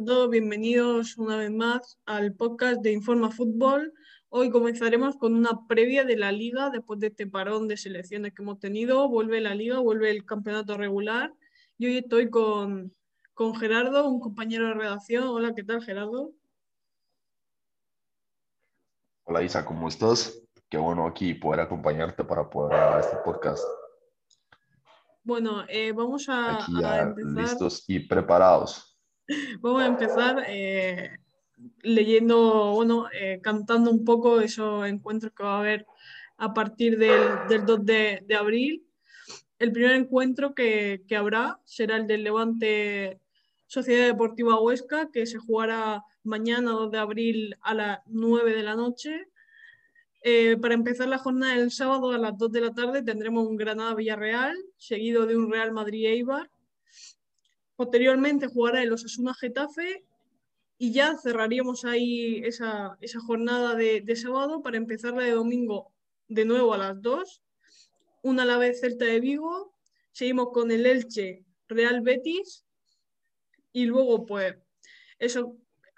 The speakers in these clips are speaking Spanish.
A todos. Bienvenidos una vez más al podcast de Informa Fútbol. Hoy comenzaremos con una previa de la liga después de este parón de selecciones que hemos tenido. Vuelve la liga, vuelve el campeonato regular. Y hoy estoy con, con Gerardo, un compañero de redacción. Hola, ¿qué tal, Gerardo? Hola Isa, ¿cómo estás? Qué bueno aquí poder acompañarte para poder grabar este podcast. Bueno, eh, vamos a, Aquí a empezar. listos y preparados. Vamos a empezar eh, leyendo, bueno, eh, cantando un poco esos encuentros que va a haber a partir del, del 2 de, abril. El primer encuentro que, que habrá será el del Levante Sociedad Deportiva Huesca, que se jugará mañana 2 de abril a las 9 de la noche. Eh, para empezar la jornada del sábado a las 2 de la tarde tendremos un Granada-Villarreal, seguido de un Real Madrid-Eibar. Posteriormente jugará el Osasuna Getafe y ya cerraríamos ahí esa, esa jornada de, sábado para empezar la de domingo de nuevo a las 2. Una a la vez Celta de Vigo. Seguimos con el Elche Real Betis. Y luego, pues, esos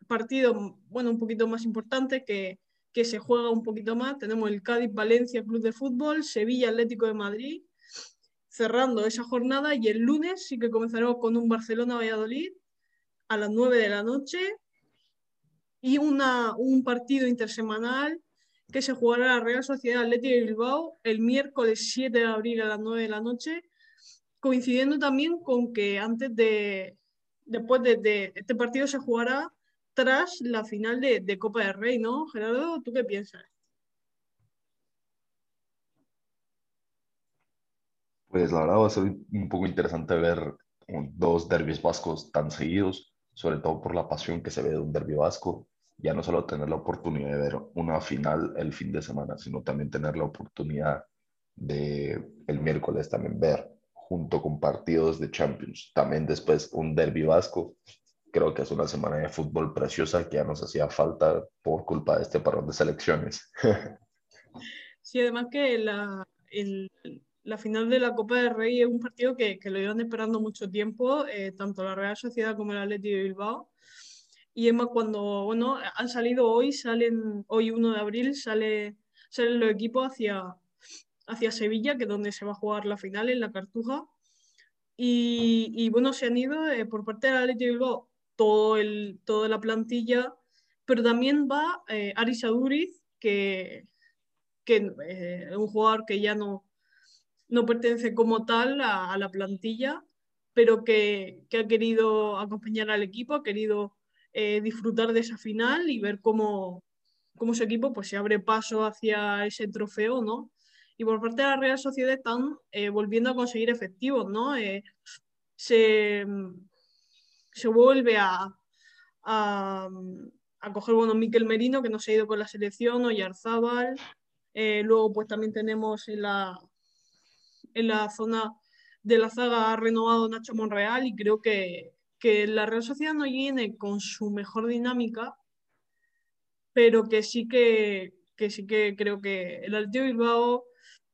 partidos, bueno, un poquito más importantes que, que se juega un poquito más. Tenemos el Cádiz Valencia Club de Fútbol, Sevilla Atlético de Madrid, cerrando esa jornada y el lunes sí que comenzaremos con un Barcelona-Valladolid a las 9 de la noche y una, un partido intersemanal que se jugará la Real Sociedad Atlético de Bilbao el miércoles 7 de abril a las 9 de la noche, coincidiendo también con que antes de, después de, de este partido se jugará tras la final de, de, Copa del Rey, ¿no? Gerardo, ¿tú qué piensas? Pues la verdad va a ser un poco interesante ver dos derbis vascos tan seguidos, sobre todo por la pasión que se ve de un derbi vasco. Ya no solo tener la oportunidad de ver una final el fin de semana, sino también tener la oportunidad de el miércoles también ver junto con partidos de Champions. También después un derbi vasco. Creo que es una semana de fútbol preciosa que ya nos hacía falta por culpa de este parón de selecciones. sí, además que la, el, la final de la Copa del Rey es un partido que, que lo iban esperando mucho tiempo, eh, tanto la Real Sociedad como el Atlético de Bilbao. Y es más, cuando, bueno, han salido hoy, salen, hoy 1 de abril, sale, salen los equipos hacia, hacia Sevilla, que es donde se va a jugar la final, en la Cartuja. Y, y bueno, se han ido eh, por parte del Atlético de Bilbao todo el, toda la plantilla, pero también va eh, Aris Aduriz, que, que eh, es un jugador que ya no, no pertenece como tal a, la plantilla, pero que, que, ha querido acompañar al equipo, ha querido eh, disfrutar de esa final y ver cómo, cómo su equipo pues, se abre paso hacia ese trofeo, ¿no? Y por parte de la Real Sociedad están eh, volviendo a conseguir efectivos, ¿no? Eh, se, se, vuelve a, a, a, coger, bueno, Miquel Merino, que no se ha ido con la selección, o Yarzábal. luego, pues también tenemos en la, en la zona de la zaga ha renovado Nacho Monreal y creo que, que la Real Sociedad no viene con su mejor dinámica, pero que sí que, que sí que creo que el Atlético Bilbao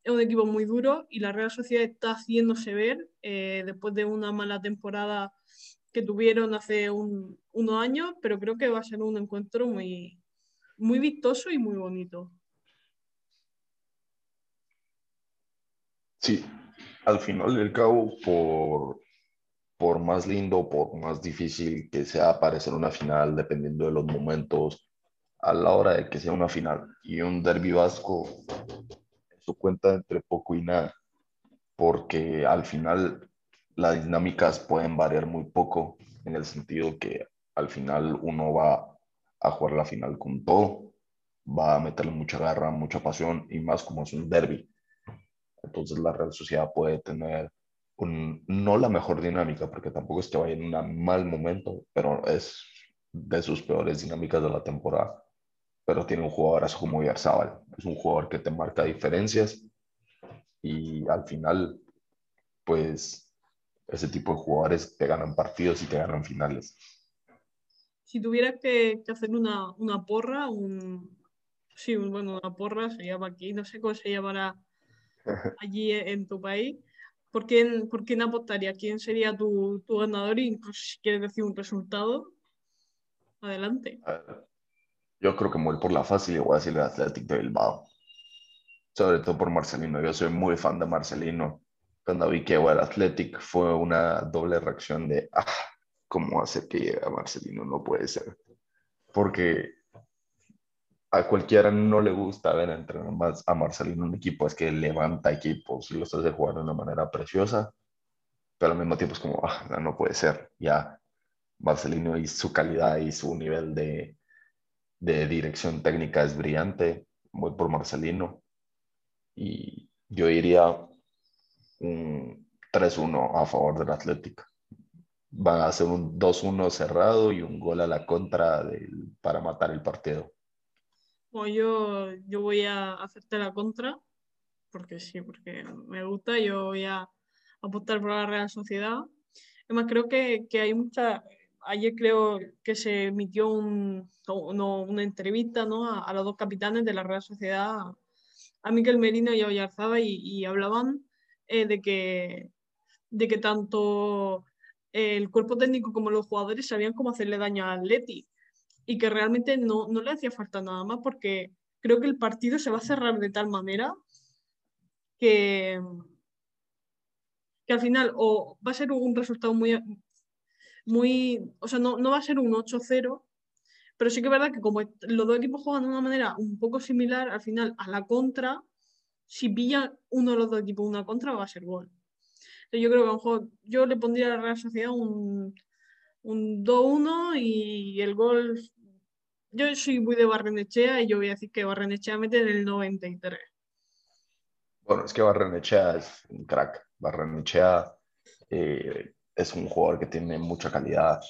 es un equipo muy duro y la Real Sociedad está haciéndose ver eh, después de una mala temporada que tuvieron hace un, unos años, pero creo que va a ser un encuentro muy, muy vistoso y muy bonito. Sí, al final del cabo, por, por más lindo, por más difícil que sea aparecer una final, dependiendo de los momentos, a la hora de que sea una final y un derbi vasco, eso cuenta entre poco y nada, porque al final las dinámicas pueden variar muy poco, en el sentido que al final uno va a jugar la final con todo, va a meterle mucha garra, mucha pasión y más como es un derby entonces la Real Sociedad puede tener un, no la mejor dinámica, porque tampoco es que vaya en un mal momento, pero es de sus peores dinámicas de la temporada. Pero tiene un jugador así como Yarzábal, es un jugador que te marca diferencias y al final, pues ese tipo de jugadores te ganan partidos y te ganan finales. Si tuviera que, que hacer una, una porra, un, sí, bueno, una porra se llama aquí, no sé cómo se llamará allí en tu país. ¿por quién, por quién apostaría? ¿Quién sería tu, tu ganador? Incluso si quieres decir un resultado, adelante. Yo creo que muy por la fácil y voy a decir el Atlético de Bilbao. Sobre todo por Marcelino. Yo soy muy fan de Marcelino. Cuando vi que el Athletic fue una doble reacción de, ah, ¿cómo hace que llegue a Marcelino? No puede ser. Porque a cualquiera no le gusta ver entrenar más a Marcelino un equipo, es que levanta equipos y los hace jugar de una manera preciosa, pero al mismo tiempo es como, ah, no puede ser, ya Marcelino y su calidad y su nivel de, de dirección técnica es brillante, muy por Marcelino, y yo diría un 3-1 a favor del Atlético. Van a hacer un 2-1 cerrado y un gol a la contra para matar el partido. Yo, yo voy a hacerte la contra, porque sí, porque me gusta, yo voy a apostar por la Real Sociedad. Además, creo que, que hay mucha... Ayer creo que se emitió un, una entrevista ¿no? a, los dos capitanes de la Real Sociedad, a Miquel Merino y a Oyarzaba, y, hablaban eh, de, que, de que tanto el cuerpo técnico como los jugadores sabían cómo hacerle daño al Atleti y que realmente no, no le hacía falta nada más porque creo que el partido se va a cerrar de tal manera que, que al final o va a ser un resultado muy, muy o sea, no, no va a ser un 8-0, pero sí que es verdad que como los dos equipos juegan de una manera un poco similar, al final a la contra, si pilla uno de los dos equipos una contra, va a ser gol. yo creo que a lo mejor yo le pondría a la Real Sociedad un, un 2-1 y el gol yo soy muy de Barrenechea y yo voy a decir que Barrenechea mete en el 93. Bueno, es que Barrenechea es un crack. Barrenechea eh, es un jugador que tiene mucha calidad,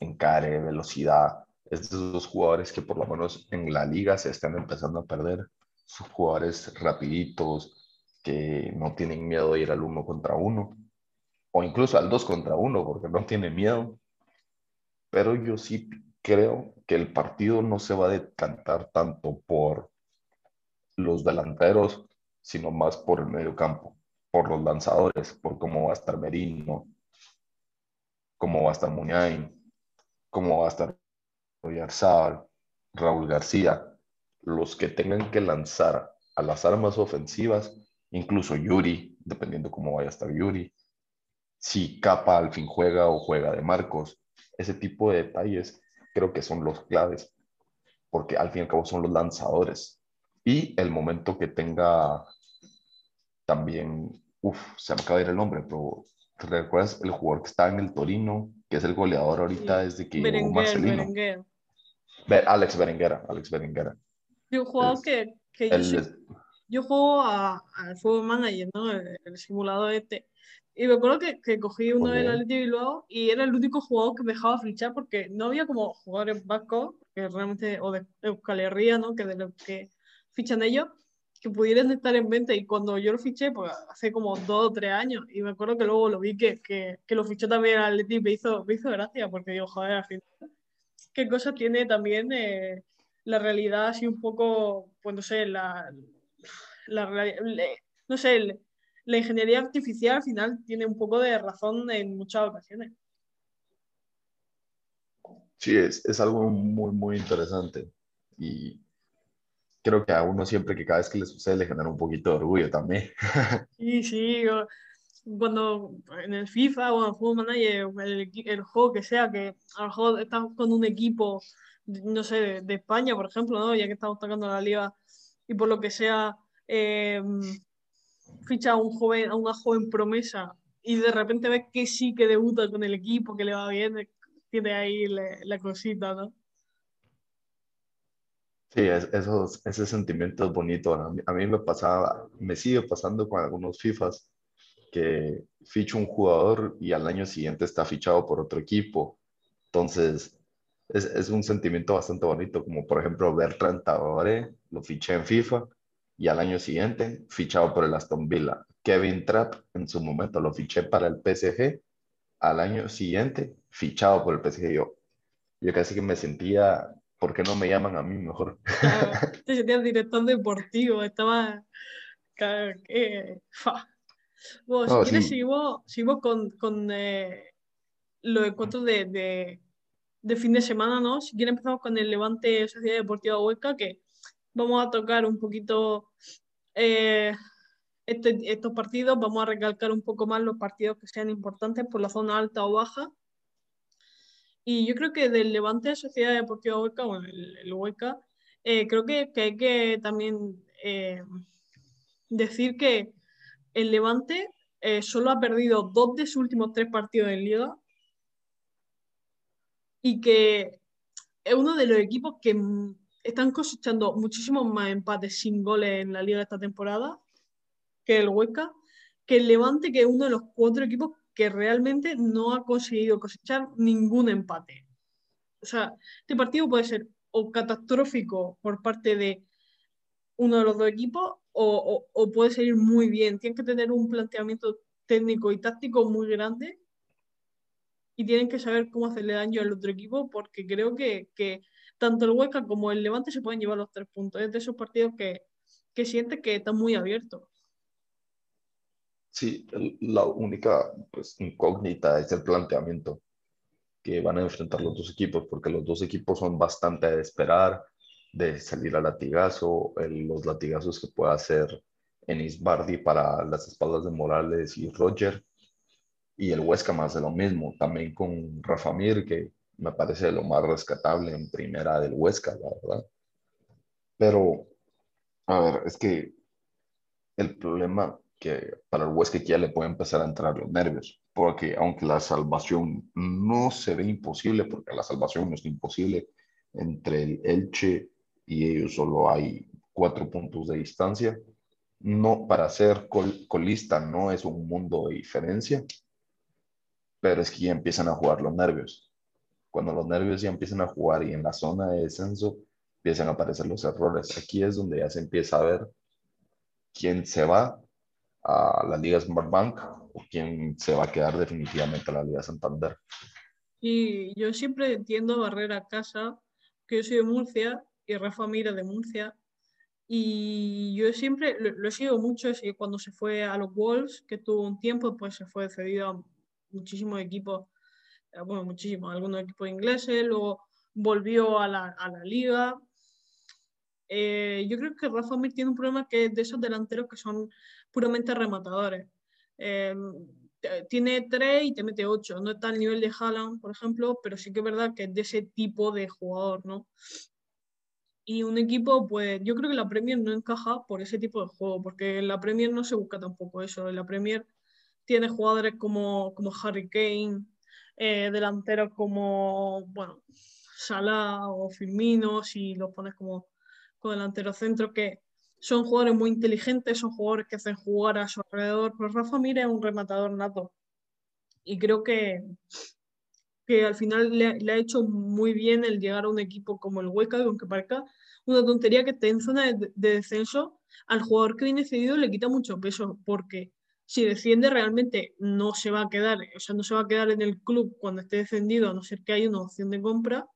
encare, velocidad. Es de esos jugadores que por lo menos en la liga se están empezando a perder. Sus jugadores rapiditos, que no tienen miedo de ir al uno contra uno, o incluso al dos contra uno, porque no tiene miedo. Pero yo sí creo que el partido no se va a decantar tanto por los delanteros, sino más por el medio campo, por los lanzadores, por cómo va a estar Merino, cómo va a estar Muñain, cómo va a estar Oyarzabal, Raúl García, los que tengan que lanzar a las armas ofensivas, incluso Yuri, dependiendo cómo vaya a estar Yuri, si Capa al fin juega o juega de Marcos, ese tipo de detalles creo que son los claves, porque al fin y al cabo son los lanzadores. Y el momento que tenga también, uff, se me acaba de ir el nombre, pero ¿te recuerdas el jugador que está en el Torino, que es el goleador ahorita desde que llegó Marcelino? Alex Berenguera, Alex Berenguera. Yo juego que, que yo, juego al Fútbol Manager, ¿no? El, el simulador este. Y me acuerdo que, que cogí uno del Atleti Bilbao y era el único jugador que me dejaba fichar porque no había como jugadores vascos, que realmente, o de Euskal Herria, ¿no? Que de los que fichan ellos, que pudieran estar en venta. Y cuando yo lo fiché, pues hace como dos o tres años, y me acuerdo que luego lo vi que, que, que lo fichó también el Atleti y me hizo, me hizo gracia porque digo, joder, al final, qué cosa tiene también eh, la realidad así un poco, pues no sé, la, la no sé, el, la ingeniería artificial al final tiene un poco de razón en muchas ocasiones. Sí, es, es algo muy, muy interesante. Y creo que a uno siempre que cada vez que le sucede le genera un poquito de orgullo también. Sí, sí. Cuando en el FIFA o en el Juego Manager, el, el juego que sea, que a lo mejor estás con un equipo, no sé, de, España, por ejemplo, ¿no? ya que estamos tocando la liga, y por lo que sea, eh, ficha a un joven, a una joven promesa y de repente ves que sí que debuta con el equipo, que le va bien, tiene ahí la, cosita, ¿no? Sí, esos, ese sentimiento es bonito. A mí, me pasaba, me sigue pasando con algunos FIFAs que ficho un jugador y al año siguiente está fichado por otro equipo. Entonces, es, es un sentimiento bastante bonito, como por ejemplo Bertrand Traoré, lo fiché en FIFA y al año siguiente fichado por el Aston Villa. Kevin Trapp en su momento lo fiché para el PSG, al año siguiente fichado por el PSG. Yo, yo casi que me sentía, ¿por qué no me llaman a mí mejor? te sentías director deportivo, estaba... Bueno, si quieres, seguimos, con, con eh, los encuentros de, de, fin de semana, ¿no? Si quieres, empezamos con el Levante Sociedad Deportiva Huesca, que vamos a tocar un poquito eh, este, estos partidos, vamos a recalcar un poco más los partidos que sean importantes por la zona alta o baja. Y yo creo que del Levante Sociedad Deportiva Huesca, bueno, el, Huesca, eh, creo que, que, hay que también decir que el Levante eh, solo ha perdido dos de sus últimos tres partidos en Liga y que es uno de los equipos que están cosechando muchísimos más empates sin goles en la Liga esta temporada que el Huesca, que el Levante, que es uno de los cuatro equipos que realmente no ha conseguido cosechar ningún empate. O sea, este partido puede ser o catastrófico por parte de uno de los dos equipos o, puede salir muy bien. Tienen que tener un planteamiento técnico y táctico muy grande y tienen que saber cómo hacerle daño al otro equipo porque creo que, tanto el Huesca como el Levante se pueden llevar los tres puntos. Es de esos partidos que, que siente que están muy abiertos. Sí, la única pues, incógnita es el planteamiento que van a enfrentar los dos equipos, porque los dos equipos son bastante de esperar, de salir al latigazo, los latigazos que puede hacer Enis Bardi para las espaldas de Morales y Roger, y el Huesca más de lo mismo, también con Rafa Mir, que me parece lo más rescatable en primera del Huesca, la verdad. Pero, a ver, es que el problema que para el Huesca ya le puede empezar a entrar los nervios, porque aunque la salvación no se ve imposible, porque la salvación no es imposible entre el Elche y ellos solo hay cuatro puntos de distancia. No, para ser colista no es un mundo de diferencia, pero es que ya empiezan a jugar los nervios. Cuando los nervios ya empiezan a jugar y en la zona de descenso empiezan a aparecer los errores. Aquí es donde ya se empieza a ver quién se va a la Liga Bank o quién se va a quedar definitivamente a la Liga Santander. Y yo siempre entiendo Barrera Casa, que yo soy de Murcia y Rafa Mira de Murcia. Y yo siempre lo, he sido mucho, es cuando se fue a los Wolves, que tuvo un tiempo, pues se fue cedido a muchísimos equipos, bueno, muchísimos, algunos equipos ingleses, luego volvió a la, a la liga. Eh, yo creo que Rafa Mir tiene un problema que es de esos delanteros que son puramente rematadores. Eh, tiene tres y te mete ocho. No está al nivel de Haaland, por ejemplo, pero sí que es verdad que es de ese tipo de jugador, ¿no? Y un equipo, pues yo creo que la Premier no encaja por ese tipo de juego, porque en la Premier no se busca tampoco eso. En la Premier tiene jugadores como, como Harry Kane, eh, delanteros como, bueno, Salah o Firmino, si los pones como, como delantero centro, que son jugadores muy inteligentes, son jugadores que hacen jugar a su alrededor. Pero Rafa Mira es un rematador nato. Y creo que, que al final le, ha hecho muy bien el llegar a un equipo como el Hueca, aunque parezca una tontería que esté en zona de, descenso, al jugador que viene cedido le quita mucho peso, porque si desciende realmente no se va a quedar, o sea, no se va a quedar en el club cuando esté descendido, a no ser que haya una opción de compra,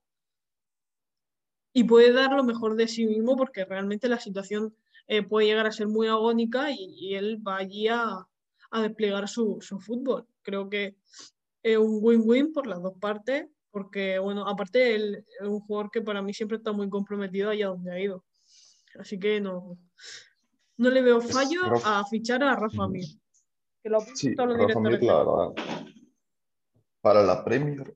y puede dar lo mejor de sí mismo porque realmente la situación eh, puede llegar a ser muy agónica y, él va allí a, a desplegar su, su, fútbol. Creo que es un win-win por las dos partes, porque, bueno, aparte él es un jugador que para mí siempre está muy comprometido allá donde ha ido. Así que no, no le veo fallo a fichar a Rafa Mir. Que lo sí, Rafa Mir, la verdad, para la Premier,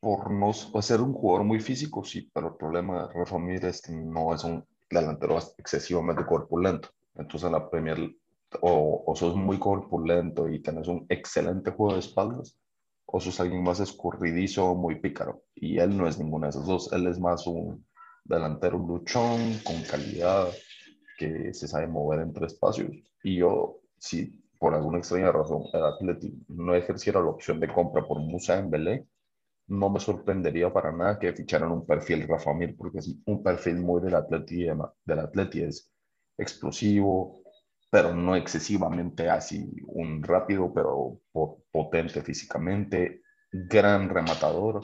por no ser un jugador muy físico, sí, pero el problema de Rafa Mir es que no es un delantero excesivamente corpulento. Entonces la Premier o, o sos muy corpulento y tenés un excelente juego de espaldas, o sos alguien más escurridizo o muy pícaro. Y él no es ninguno de esos dos. Él es más un delantero luchón, con calidad, que se sabe mover entre espacios. Y yo, si por alguna extraña razón el Atleti no ejerciera la opción de compra por Musa en Belé, no me sorprendería para nada que ficharan un perfil Rafa Mir, porque es un perfil muy del Atleti, del Atleti es explosivo, pero no excesivamente así, un rápido pero potente físicamente, gran rematador,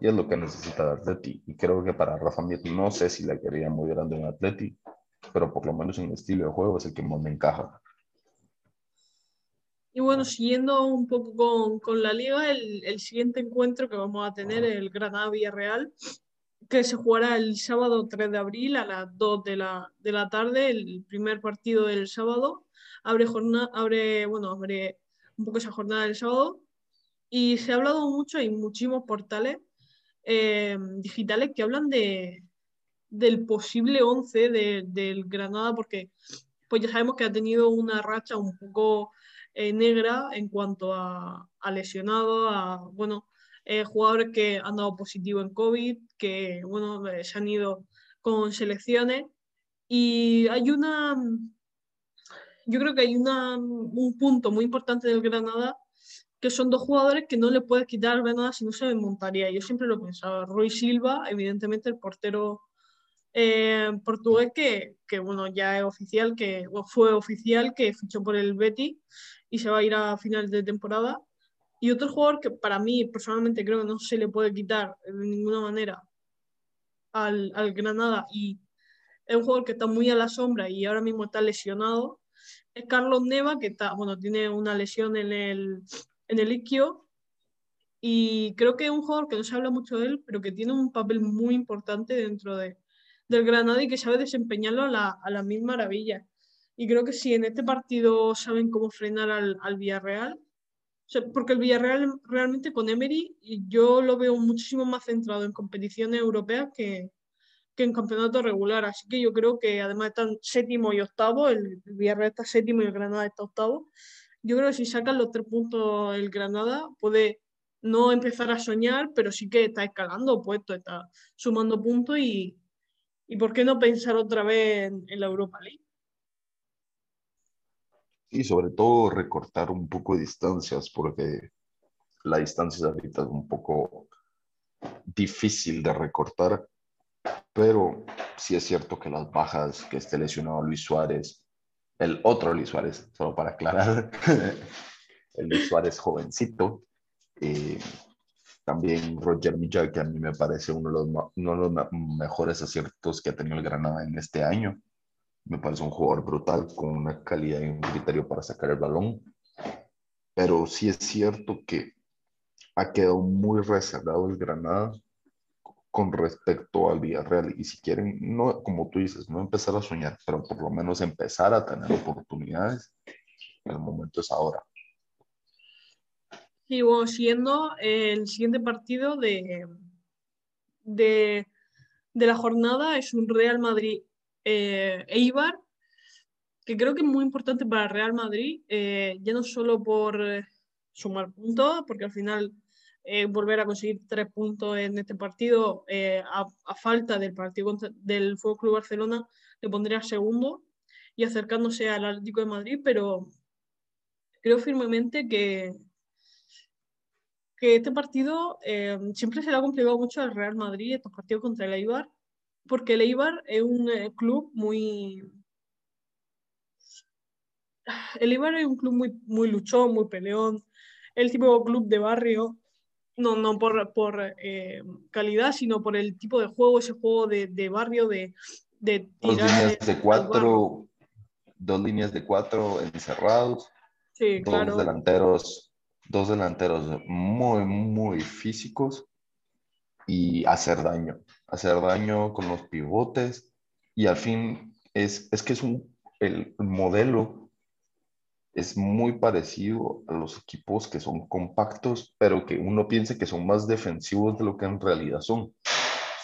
y es lo que necesita el Atleti. Y creo que para Rafa Mir, no sé si le quería muy grande en Atleti, pero por lo menos en el estilo de juego es el que más me encaja. Y bueno, siguiendo un poco con, con la liga, el, el, siguiente encuentro que vamos a tener es el Granada-Villarreal, que se jugará el sábado 3 de abril a las 2 de la, de la tarde, el primer partido del sábado. Abre, jornada, abre, bueno, abre un poco esa jornada del sábado. Y se ha hablado mucho, hay muchísimos portales eh, digitales que hablan de, del posible 11 de, del Granada, porque pues ya sabemos que ha tenido una racha un poco eh, negra en cuanto a, a a, bueno, eh, jugadores que han dado positivo en COVID, que bueno, eh, se han ido con selecciones. Y hay una, yo creo que hay una, un punto muy importante del Granada, que son dos jugadores que no le puedes quitar al Granada si no se desmontaría. Yo siempre lo he pensado. Roy Silva, evidentemente el portero eh, portugués que, que, bueno, ya es oficial, que fue oficial, que fichó por el Betis y se va a ir a final de temporada. Y otro jugador que para mí personalmente creo que no se le puede quitar de ninguna manera al, al Granada y es un jugador que está muy a la sombra y ahora mismo está lesionado, es Carlos Neva, que está, bueno, tiene una lesión en el, en el isquio y creo que es un jugador que no se habla mucho de él, pero que tiene un papel muy importante dentro de, del Granada y que sabe desempeñarlo a la, a la mil maravillas. Y creo que si en este partido saben cómo frenar al, al Villarreal, porque el Villarreal realmente con Emery yo lo veo muchísimo más centrado en competiciones europeas que, que en campeonato regular. Así que yo creo que además están séptimo y octavo, el, Villarreal está séptimo y el Granada está octavo. Yo creo que si sacan los tres puntos el Granada puede no empezar a soñar, pero sí que está escalando puesto, está sumando puntos y, y ¿por qué no pensar otra vez en, la Europa League? y sobre todo recortar un poco de distancias, porque la distancia ahorita es un poco difícil de recortar, pero sí es cierto que las bajas, que esté lesionado Luis Suárez, el otro Luis Suárez, solo para aclarar, el Luis Suárez jovencito, eh, también Roger Millán, que a mí me parece uno de, los, uno de los mejores aciertos que ha tenido el Granada en este año me parece un jugador brutal, con una calidad y un criterio para sacar el balón. Pero sí es cierto que ha quedado muy reservado el Granada con respecto al Villarreal. Y si quieren, no, como tú dices, no empezar a soñar, pero por lo menos empezar a tener oportunidades, el momento es ahora. Bueno, siendo el siguiente partido de, de, de la jornada es un Real Madrid eh, Eibar, que creo que es muy importante para Real Madrid, eh, ya no solo por eh, sumar puntos, porque al final volver a conseguir tres puntos en este partido a, falta del partido del Fútbol Barcelona le pondría segundo y acercándose al Atlético de Madrid, pero creo firmemente que, que este partido siempre se le ha complicado mucho al Real Madrid, estos partidos contra el Eibar, porque el Eibar es un eh, club muy... El Eibar es un club muy, muy luchón, muy peleón, el tipo de club de barrio, no, no por, por eh, calidad, sino por el tipo de juego, ese juego de, de barrio, de, de. Dos líneas de cuatro, dos líneas de cuatro encerrados, sí, dos claro. delanteros, dos delanteros muy, muy físicos y hacer daño hacer daño con los pivotes y al fin es, es que es un, el modelo es muy parecido a los equipos que son compactos, pero que uno piensa que son más defensivos de lo que en realidad son.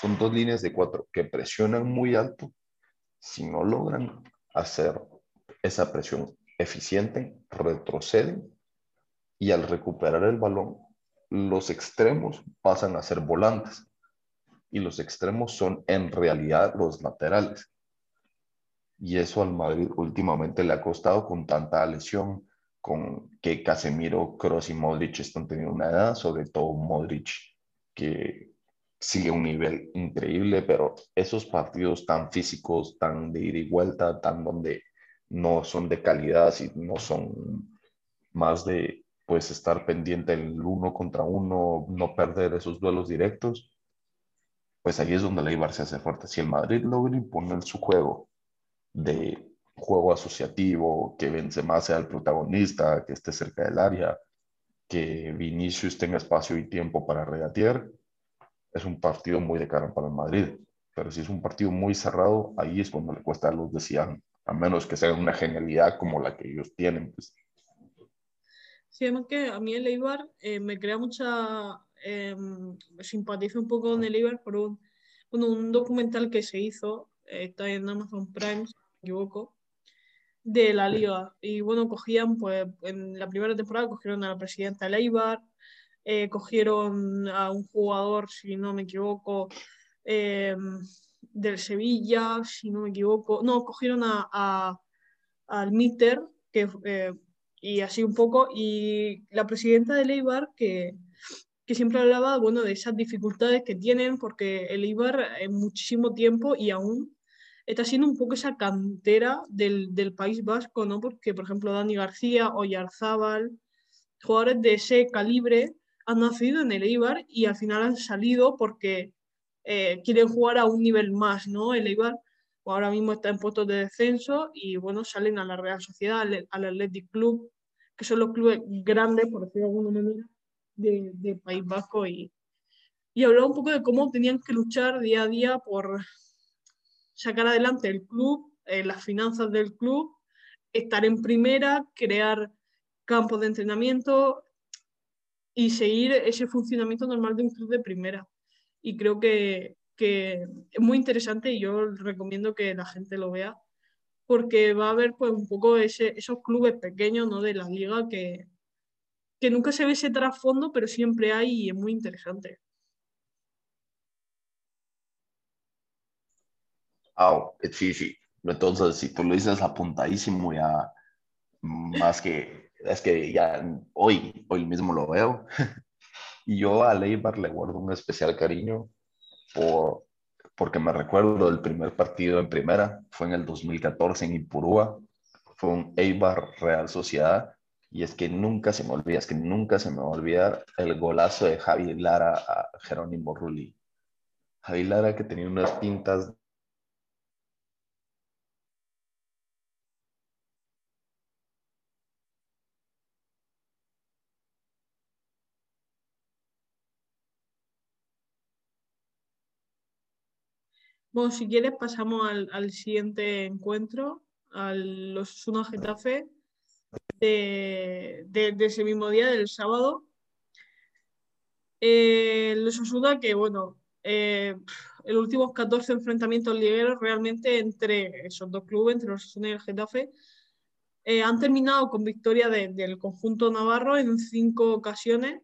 Son dos líneas de cuatro que presionan muy alto. Si no logran hacer esa presión eficiente, retroceden y al recuperar el balón, los extremos pasan a ser volantes y los extremos son en realidad los laterales. Y eso al Madrid últimamente le ha costado con tanta lesión, con que Casemiro, Kroos y Modric están teniendo una edad, sobre todo Modric, que sigue un nivel increíble, pero esos partidos tan físicos, tan de ida y vuelta, tan donde no son de calidad, no son más de pues estar pendiente el uno contra uno, no perder esos duelos directos, pues ahí es donde la Ibar se hace fuerte. Si el Madrid logra imponer su juego de juego asociativo, que Benzema sea el protagonista, que esté cerca del área, que Vinicius tenga espacio y tiempo para regatear, es un partido muy de cara para el Madrid. Pero si es un partido muy cerrado, ahí es cuando le cuesta a los decían, a menos que sea una genialidad como la que ellos tienen. Pues. Sí, además que a mí el Eibar eh, me crea mucha eh, simpatizo un poco con el Eibar por un, un documental que se hizo, eh, está en Amazon Prime, si no me equivoco, de la liga. Y bueno, cogían, pues en la primera temporada cogieron a la presidenta del Eibar, eh, cogieron a un jugador, si no me equivoco, em, del Sevilla, si no me equivoco. No, cogieron a, al Mitter, que, eh, y así un poco, y la presidenta del Eibar, que, que siempre hablaba bueno, de esas dificultades que tienen, porque el Eibar en muchísimo tiempo y aún está siendo un poco esa cantera del, del País Vasco, ¿no? Porque, por ejemplo, Dani García o Yarzábal, jugadores de ese calibre, han nacido en el Eibar y al final han salido porque eh, quieren jugar a un nivel más, ¿no? El Eibar ahora mismo está en puestos de descenso y bueno, salen a la Real Sociedad, al, Athletic Club, que son los clubes grandes, por decirlo de alguna manera, de, País Vasco y, y hablaba un poco de cómo tenían que luchar día a día por sacar adelante el club, eh, las finanzas del club, estar en primera, crear campos de entrenamiento, y seguir ese funcionamiento normal de un club de primera. Y creo que, que es muy interesante y yo recomiendo que la gente lo vea porque va a haber pues un poco ese, esos clubes pequeños ¿no? de la liga que, que nunca se ve ese trasfondo, pero siempre hay y es muy interesante. Ah, sí, sí. Entonces, si tú lo dices apuntadísimo ya, más que es que ya hoy, hoy mismo lo veo. y yo a Leibar le guardo un especial cariño por, porque me recuerdo del primer partido en primera, fue en el 2014 en Ipurúa, fue un Eibar Real Sociedad, y es que nunca se me olvida, es que nunca se me va a olvidar el golazo de Javi Lara a Jerónimo Rulli. Javi Lara que tenía unas pintas Bueno, si quieres pasamos al, siguiente encuentro, al los Osasuna Getafe de, ese mismo día, del sábado. Eh, los Osasuna que, bueno, eh, los últimos 14 enfrentamientos ligueros realmente entre esos dos clubes, entre los Osasuna y el Getafe, eh, han terminado con victoria del conjunto navarro en cinco ocasiones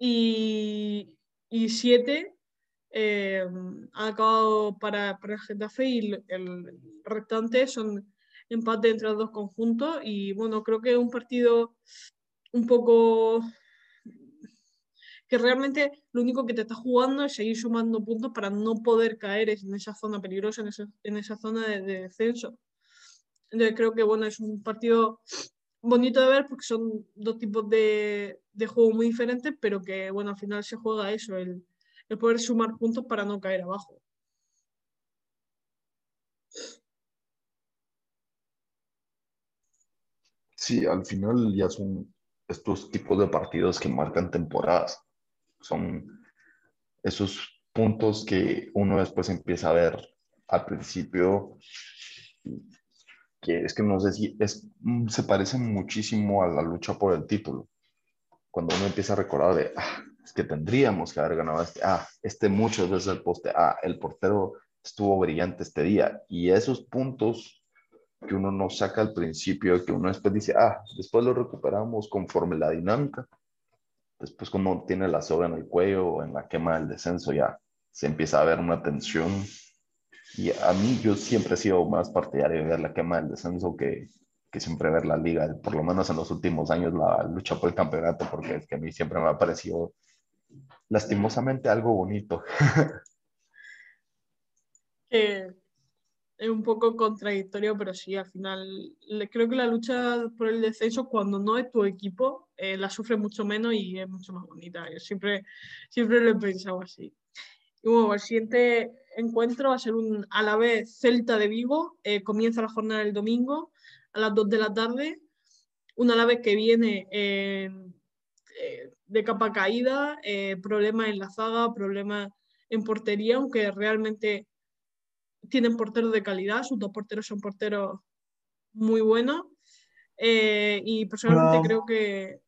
y, y siete eh, acabado para, para Getafe y el, restante son empate entre los dos conjuntos y bueno, creo que es un partido un poco que realmente lo único que te está jugando es seguir sumando puntos para no poder caer en esa zona peligrosa, en esa, en esa zona de, descenso. Entonces creo que bueno, es un partido bonito de ver porque son dos tipos de, de juego muy diferentes, pero que bueno, al final se juega eso, el, el poder sumar puntos para no caer abajo. Sí, al final ya son estos tipos de partidos que marcan temporadas. Son esos puntos que uno después empieza a ver al principio, que es que no sé si es, se parece muchísimo a la lucha por el título. Cuando uno empieza a recordar de, ah, es que tendríamos que haber ganado este, ah, este muchas veces el poste, ah, el portero estuvo brillante este día. Y esos puntos que uno no saca al principio, que uno después dice, ah, después lo recuperamos conforme la dinámica. Después cuando tiene la soga en el cuello o en la quema del descenso, ya se empieza a ver una tensión. Y a mí yo siempre he sido más partidario de ver la quema del descenso que, que siempre ver la liga, por lo menos en los últimos años la lucha por el campeonato, porque es que a mí siempre me ha parecido lastimosamente algo bonito. es un poco contradictorio, pero sí, al final creo que la lucha por el descenso, cuando no es tu equipo, eh, la sufre mucho menos y es mucho más bonita. Yo siempre, siempre lo he pensado así. Y bueno, el siguiente encuentro va a ser un a la vez Celta de Vigo. Eh, comienza la jornada el domingo a las 2 de la tarde. Un vez que viene eh, de capa caída, problemas en la zaga, problemas en portería, aunque realmente tienen porteros de calidad. Sus dos porteros son porteros muy buenos. y personalmente creo que,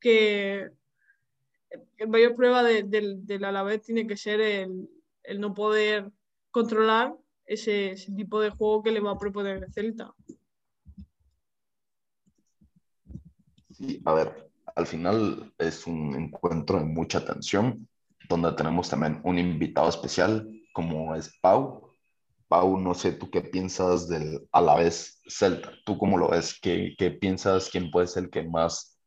que el mayor prueba del Alavés tiene que ser el, no poder controlar ese, tipo de juego que le va a proponer el Celta. Sí, a ver, al final es un encuentro de mucha tensión, donde tenemos también un invitado especial como es Pau. Pau, no sé tú qué piensas del Alavés Celta, tú cómo lo ves, qué, qué piensas, quién puede ser el que más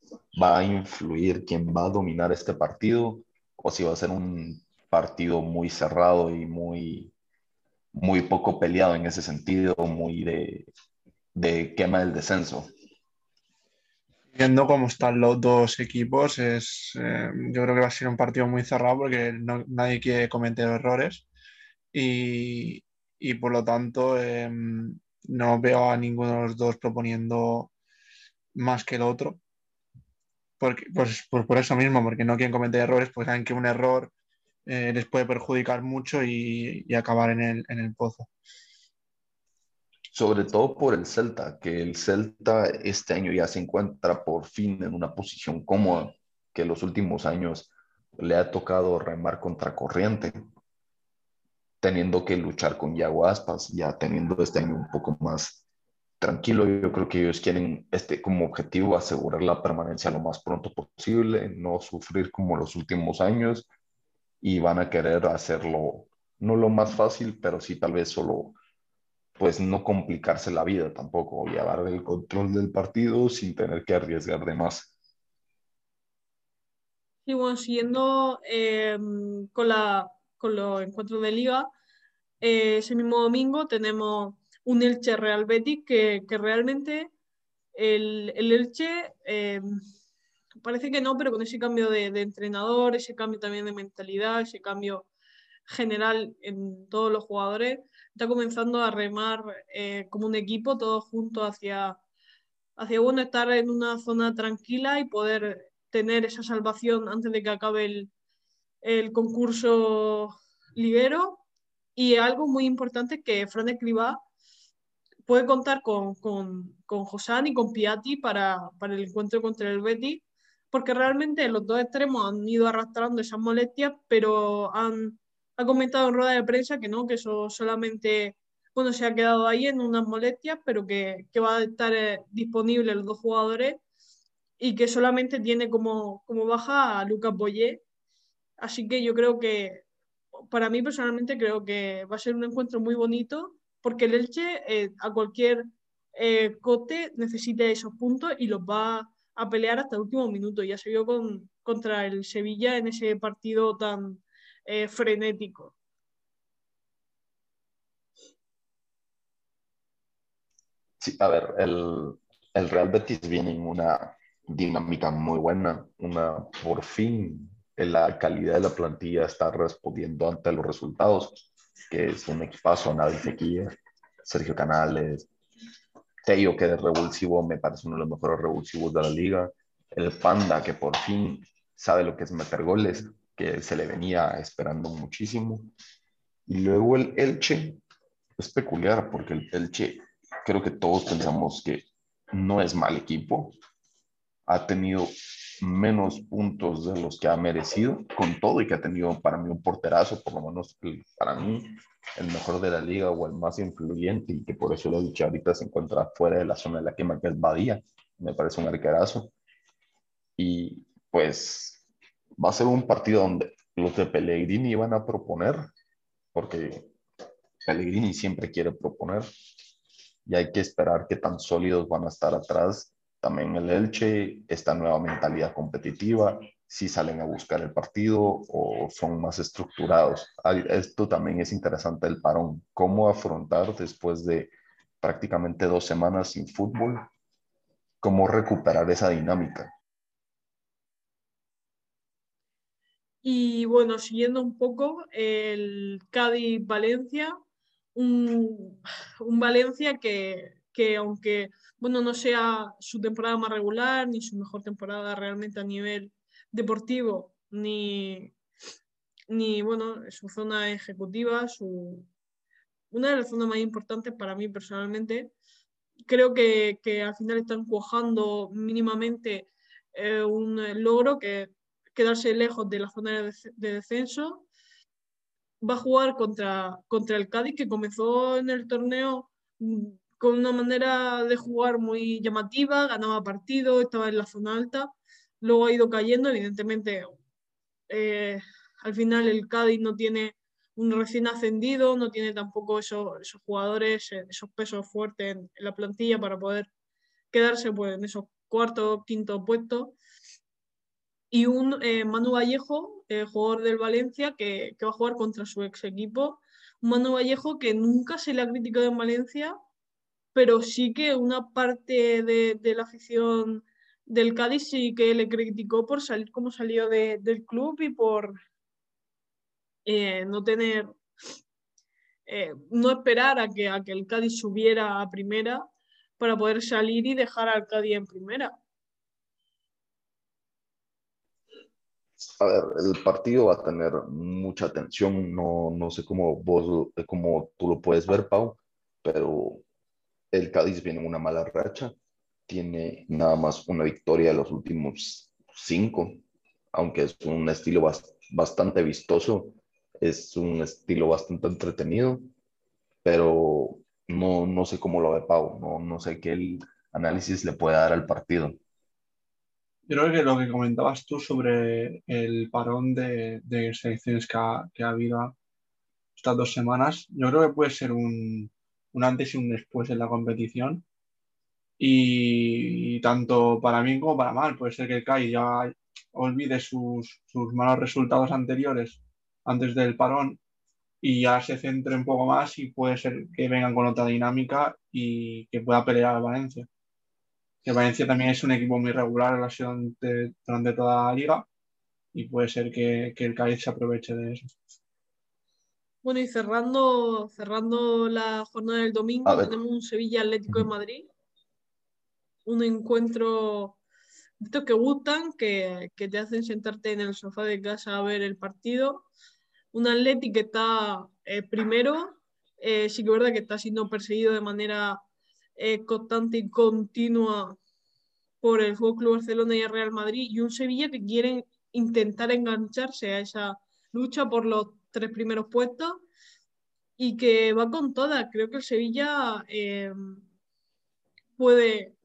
va a influir quién va a dominar este partido o si va a ser un partido muy cerrado y muy, muy poco peleado en ese sentido, muy de, de quema del descenso. Viendo cómo están los dos equipos, es, eh, yo creo que va a ser un partido muy cerrado porque nadie quiere cometer errores y, y por lo tanto em, no veo a ninguno de los dos proponiendo más que el otro porque, pues, pues, por eso mismo, porque no quieren cometer errores, pues saben que un error eh, les puede perjudicar mucho y, acabar en el, en el, pozo. Sobre todo por el Celta, que el Celta este año ya se encuentra por fin en una posición cómoda, que los últimos años le ha tocado remar contra corriente, teniendo que luchar con Yago Aspas, ya teniendo este año un poco más tranquilo. Yo creo que ellos quieren este, como objetivo asegurar la permanencia lo más pronto posible, no sufrir como los últimos años y van a querer hacerlo, no lo más fácil, pero sí tal vez solo, pues no complicarse la vida tampoco, llevar el control del partido sin tener que arriesgar de más. Y bueno, siguiendo em, con, la, con los encuentros de liga, eh, ese mismo domingo tenemos un Elche Real Betis que, realmente el, Elche eh, parece que no, pero con ese cambio de, entrenador, ese cambio también de mentalidad, ese cambio general en todos los jugadores, está comenzando a remar eh, como un equipo, todos juntos hacia, hacia bueno, estar en una zona tranquila y poder tener esa salvación antes de que acabe el, el concurso liguero. Y algo muy importante que Fran Escribá puede contar con, con, con Josán y con Piatti para, para, el encuentro contra el Betis, porque realmente los dos extremos han ido arrastrando esas molestias, pero han ha comentado en rueda de prensa que no, que eso solamente bueno, se ha quedado ahí en unas molestias, pero que, que va a estar eh, disponible los dos jugadores y que solamente tiene como, como baja a Lucas Boyé. Así que yo creo que, para mí personalmente, creo que va a ser un encuentro muy bonito porque el Elche eh, a cualquier eh, cote necesita esos puntos y los va a pelear hasta el último minuto. Ya se vio con, contra el Sevilla en ese partido tan eh, frenético. Sí, a ver, el, Real Betis viene en una dinámica muy buena, una por fin la calidad de la plantilla está respondiendo ante los resultados que es un equipazo, Nadie Sequía, Sergio Canales, Teo, que es revulsivo, me parece uno de los mejores revulsivos de la liga, el Panda, que por fin sabe lo que es meter goles, que se le venía esperando muchísimo, y luego el Elche, es peculiar, porque el Elche, creo que todos pensamos que no es mal equipo, ha tenido menos puntos de los que ha merecido, con todo y que ha tenido para mí un porterazo, por lo menos para mí el mejor de la liga o el más influyente y que por eso lo he dicho ahorita se encuentra fuera de la zona de la quema que es Badía, me parece un arquerazo. Y pues va a ser un partido donde los de Pellegrini van a proponer, porque Pellegrini siempre quiere proponer y hay que esperar qué tan sólidos van a estar atrás también el Elche, esta nueva mentalidad competitiva, si salen a buscar el partido o son más estructurados. Esto también es interesante el parón, cómo afrontar después de prácticamente dos semanas sin fútbol, cómo recuperar esa dinámica. Y bueno, siguiendo un poco, el Cádiz-Valencia, un, Valencia que, que, aunque bueno, no sea su temporada más regular, ni su mejor temporada realmente a nivel deportivo, ni, ni bueno, su zona ejecutiva, su, una de las zonas más importantes para mí personalmente. Creo que, que al final están cuajando mínimamente eh, un logro que quedarse lejos de la zona de, descenso. Va a jugar contra, contra el Cádiz, que comenzó en el torneo mm, con una manera de jugar muy llamativa, ganaba partidos, estaba en la zona alta, luego ha ido cayendo, evidentemente eh, al final el Cádiz no tiene un recién ascendido, no tiene tampoco esos, esos jugadores, eh, esos pesos fuertes en, la plantilla para poder quedarse pues, en esos cuartos, quintos puestos. Y un eh, Manu Vallejo, jugador del Valencia, que, que, va a jugar contra su ex equipo. Un Manu Vallejo que nunca se le ha criticado en Valencia, pero sí que una parte de, de la afición del Cádiz sí que le criticó por salir como salió de, del club y por eh, no tener, eh, no esperar a que, a que el Cádiz subiera a primera para poder salir y dejar al Cádiz en primera. A ver, el partido va a tener mucha tensión, no, no sé cómo vos, cómo tú lo puedes ver, Pau, pero el Cádiz viene en una mala racha tiene nada más una victoria de los últimos cinco, aunque es un estilo bastante vistoso, es un estilo bastante entretenido, pero no, no sé cómo lo ve Pau, no, no sé qué análisis le puede dar al partido. Yo creo que lo que comentabas tú sobre el parón de, selecciones que ha, habido estas dos semanas, yo creo que puede ser un, un antes y un después en la competición y, tanto para bien como para mal. Puede ser que el CAI ya olvide sus, sus, malos resultados anteriores antes del parón y ya se centre un poco más y puede ser que vengan con otra dinámica y que pueda pelear a Valencia. Que Valencia también es un equipo muy regular, ha sido durante, durante toda la liga y puede ser que, que el CAI se aproveche de eso. Bueno, y cerrando, cerrando la jornada del domingo, tenemos un Sevilla Atlético de Madrid un encuentro estos que gustan, que, que, te hacen sentarte en el sofá de casa a ver el partido. Un Atleti que está eh, primero, eh, sí que es verdad que está siendo perseguido de manera eh, constante y continua por el Fútbol Club Barcelona y el Real Madrid, y un Sevilla que quieren intentar engancharse a esa lucha por los tres primeros puestos y que va con todas. Creo que el Sevilla puede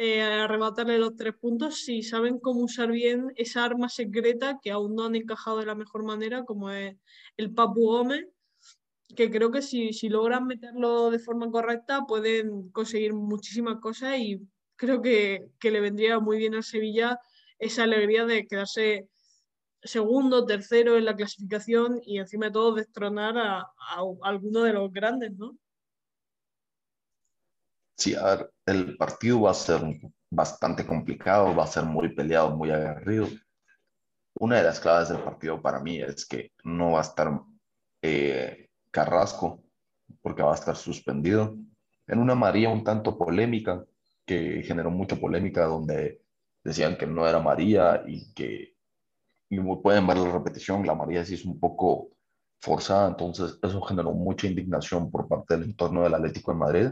eh, arrebatarle los tres puntos si saben cómo usar bien esa arma secreta que aún no han encajado de la mejor manera, como es el Papu Gómez, que creo que si, si logran meterlo de forma correcta pueden conseguir muchísimas cosas y creo que, que le vendría muy bien a Sevilla esa alegría de quedarse segundo, tercero en la clasificación y encima de todo destronar a, a alguno de los grandes, ¿no? Sí, a ver, el partido va a ser bastante complicado, va a ser muy peleado, muy aguerrido. Una de las claves del partido para mí es que no va a estar eh, Carrasco, porque va a estar suspendido. En una María un tanto polémica, que generó mucha polémica, donde decían que no era María y que y pueden ver la repetición, la María sí es un poco forzada, entonces eso generó mucha indignación por parte del entorno del Atlético de Madrid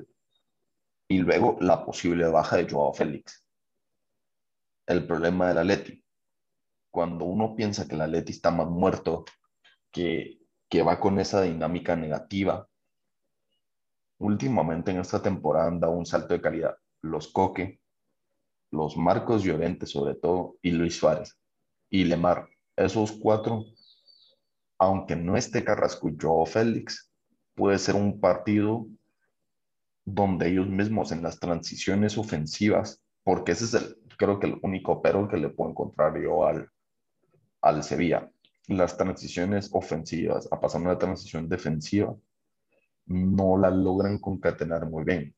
y luego la posible baja de Joao Félix. El problema del Atleti. Cuando uno piensa que el Atleti está más muerto, que, que va con esa dinámica negativa, últimamente en esta temporada han un salto de calidad. Los Coque, los Marcos Llorente sobre todo, y Luis Suárez, y Lemar. Esos cuatro, aunque no esté Carrasco y Joao Félix, puede ser un partido donde ellos mismos en las transiciones ofensivas, porque ese es el, creo que el único pero que le puedo encontrar yo al, al Sevilla. Las transiciones ofensivas, a pasar una transición defensiva, no la logran concatenar muy bien.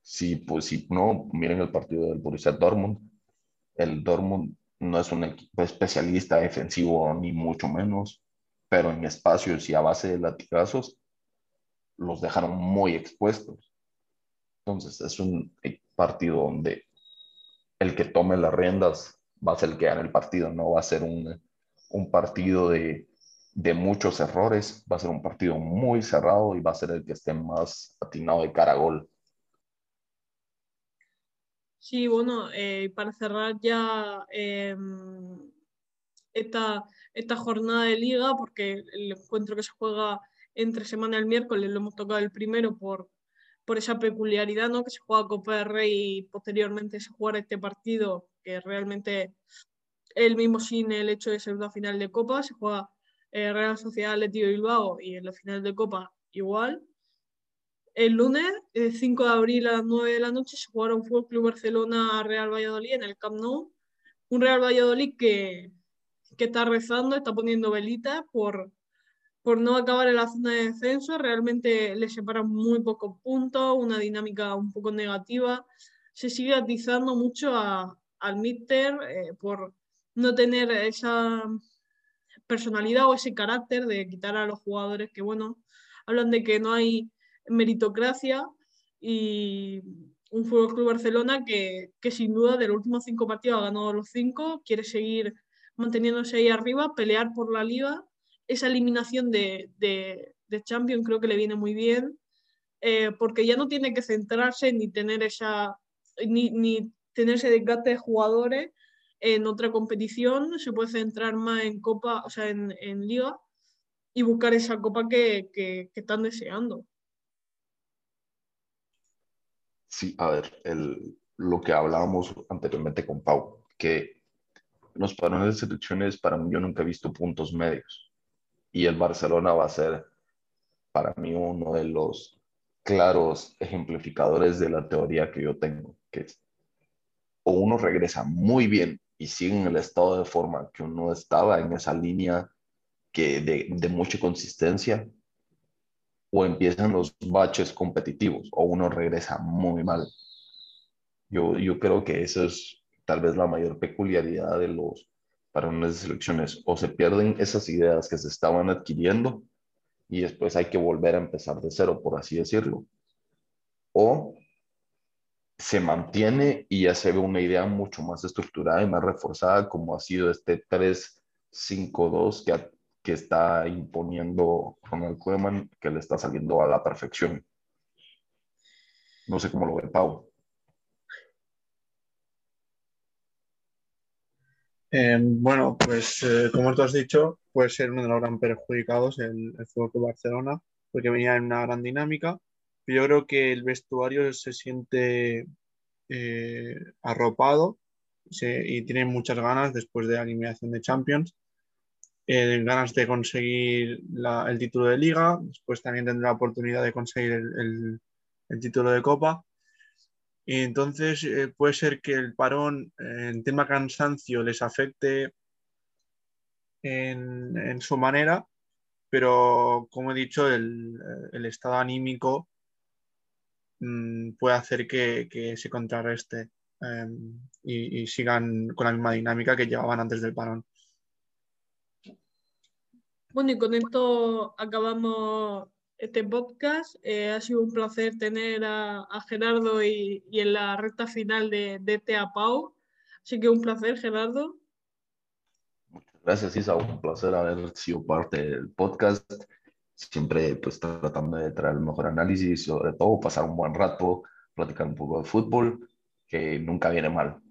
Si, pues, si no, miren el partido del Borussia Dortmund. El Dortmund no es un equipo especialista defensivo ni mucho menos, pero en espacios y a base de latigazos los dejaron muy expuestos. Entonces es un partido donde el que tome las riendas va a ser el que gane el partido, no va a ser un, un partido de, de, muchos errores, va a ser un partido muy cerrado y va a ser el que esté más atinado de cara a gol. Sí, bueno, eh, para cerrar ya em, esta, esta jornada de liga, porque el encuentro que se juega entre semana el miércoles lo hemos tocado el primero por, por esa peculiaridad, ¿no? Que se juega Copa del Rey y posteriormente se juega este partido, que realmente el mismo sin el hecho de ser una final de Copa, se juega eh, Real Sociedad Atlético Bilbao y en la final de Copa igual. El lunes, el 5 de abril a las 9 de la noche, se jugaron Fútbol Club Barcelona Real Valladolid en el Camp Nou. Un Real Valladolid que, que está rezando, está poniendo velitas por, por no acabar en la zona de descenso. Realmente le separan muy pocos puntos, una dinámica un poco negativa. Se sigue atizando mucho a, al Mister eh, por no tener esa personalidad o ese carácter de quitar a los jugadores que, bueno, hablan de que no hay meritocracia y un Fútbol Club Barcelona que, que, sin duda de los últimos cinco partidos ha ganado los cinco, quiere seguir manteniéndose ahí arriba, pelear por la liga. Esa eliminación de, de, Champions creo que le viene muy bien, eh, porque ya no tiene que centrarse ni tener esa ni, ni tener ese desgaste de jugadores en otra competición, se puede centrar más en Copa, o sea, en, en Liga y buscar esa Copa que, que, que están deseando. Sí, a ver, el, lo que hablábamos anteriormente con Pau, que los parones de selecciones para mí yo nunca he visto puntos medios y el Barcelona va a ser para mí uno de los claros ejemplificadores de la teoría que yo tengo, que es, o uno regresa muy bien y sigue en el estado de forma que uno estaba en esa línea que de, de mucha consistencia o empiezan los baches competitivos o uno regresa muy mal. Yo, yo creo que eso es tal vez la mayor peculiaridad de los parones de selecciones. O se pierden esas ideas que se estaban adquiriendo y después hay que volver a empezar de cero, por así decirlo. O se mantiene y ya se ve una idea mucho más estructurada y más reforzada como ha sido este 3-5-2 que que está imponiendo Ronald Koeman, que le está saliendo a la perfección. No sé cómo lo ve Pau. Eh, bueno, pues eh, como tú has dicho, puede ser uno de los gran perjudicados el, el Fútbol Barcelona, porque venía en una gran dinámica. Yo creo que el vestuario se siente eh, arropado y tiene muchas ganas después de la eliminación de Champions eh, ganas de conseguir el título de liga, después también tendrá la oportunidad de conseguir el, título de copa. Y entonces eh, puede ser que el parón eh, en tema cansancio les afecte en, su manera, pero como he dicho, el estado anímico mmm, puede hacer que, que se contrarreste em, y, y sigan con la misma dinámica que llevaban antes del parón. Bueno, y con esto acabamos este podcast. Eh, ha sido un placer tener a, a Gerardo y, y, en la recta final de, de este Pau. Así que un placer, Gerardo. Muchas gracias, Isa. Un placer haber sido parte del podcast. Siempre pues tratando de traer el mejor análisis, sobre todo pasar un buen rato, platicar un poco de fútbol, que nunca viene mal.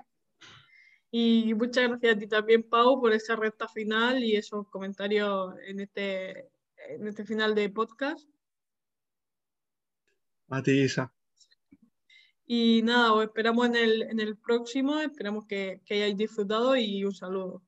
Y muchas gracias a ti también, Pau, por esa recta final y esos comentarios en este, en este final de podcast. A ti, Isa. Y nada, os esperamos en el, en el próximo, esperamos que, que hayáis disfrutado y un saludo.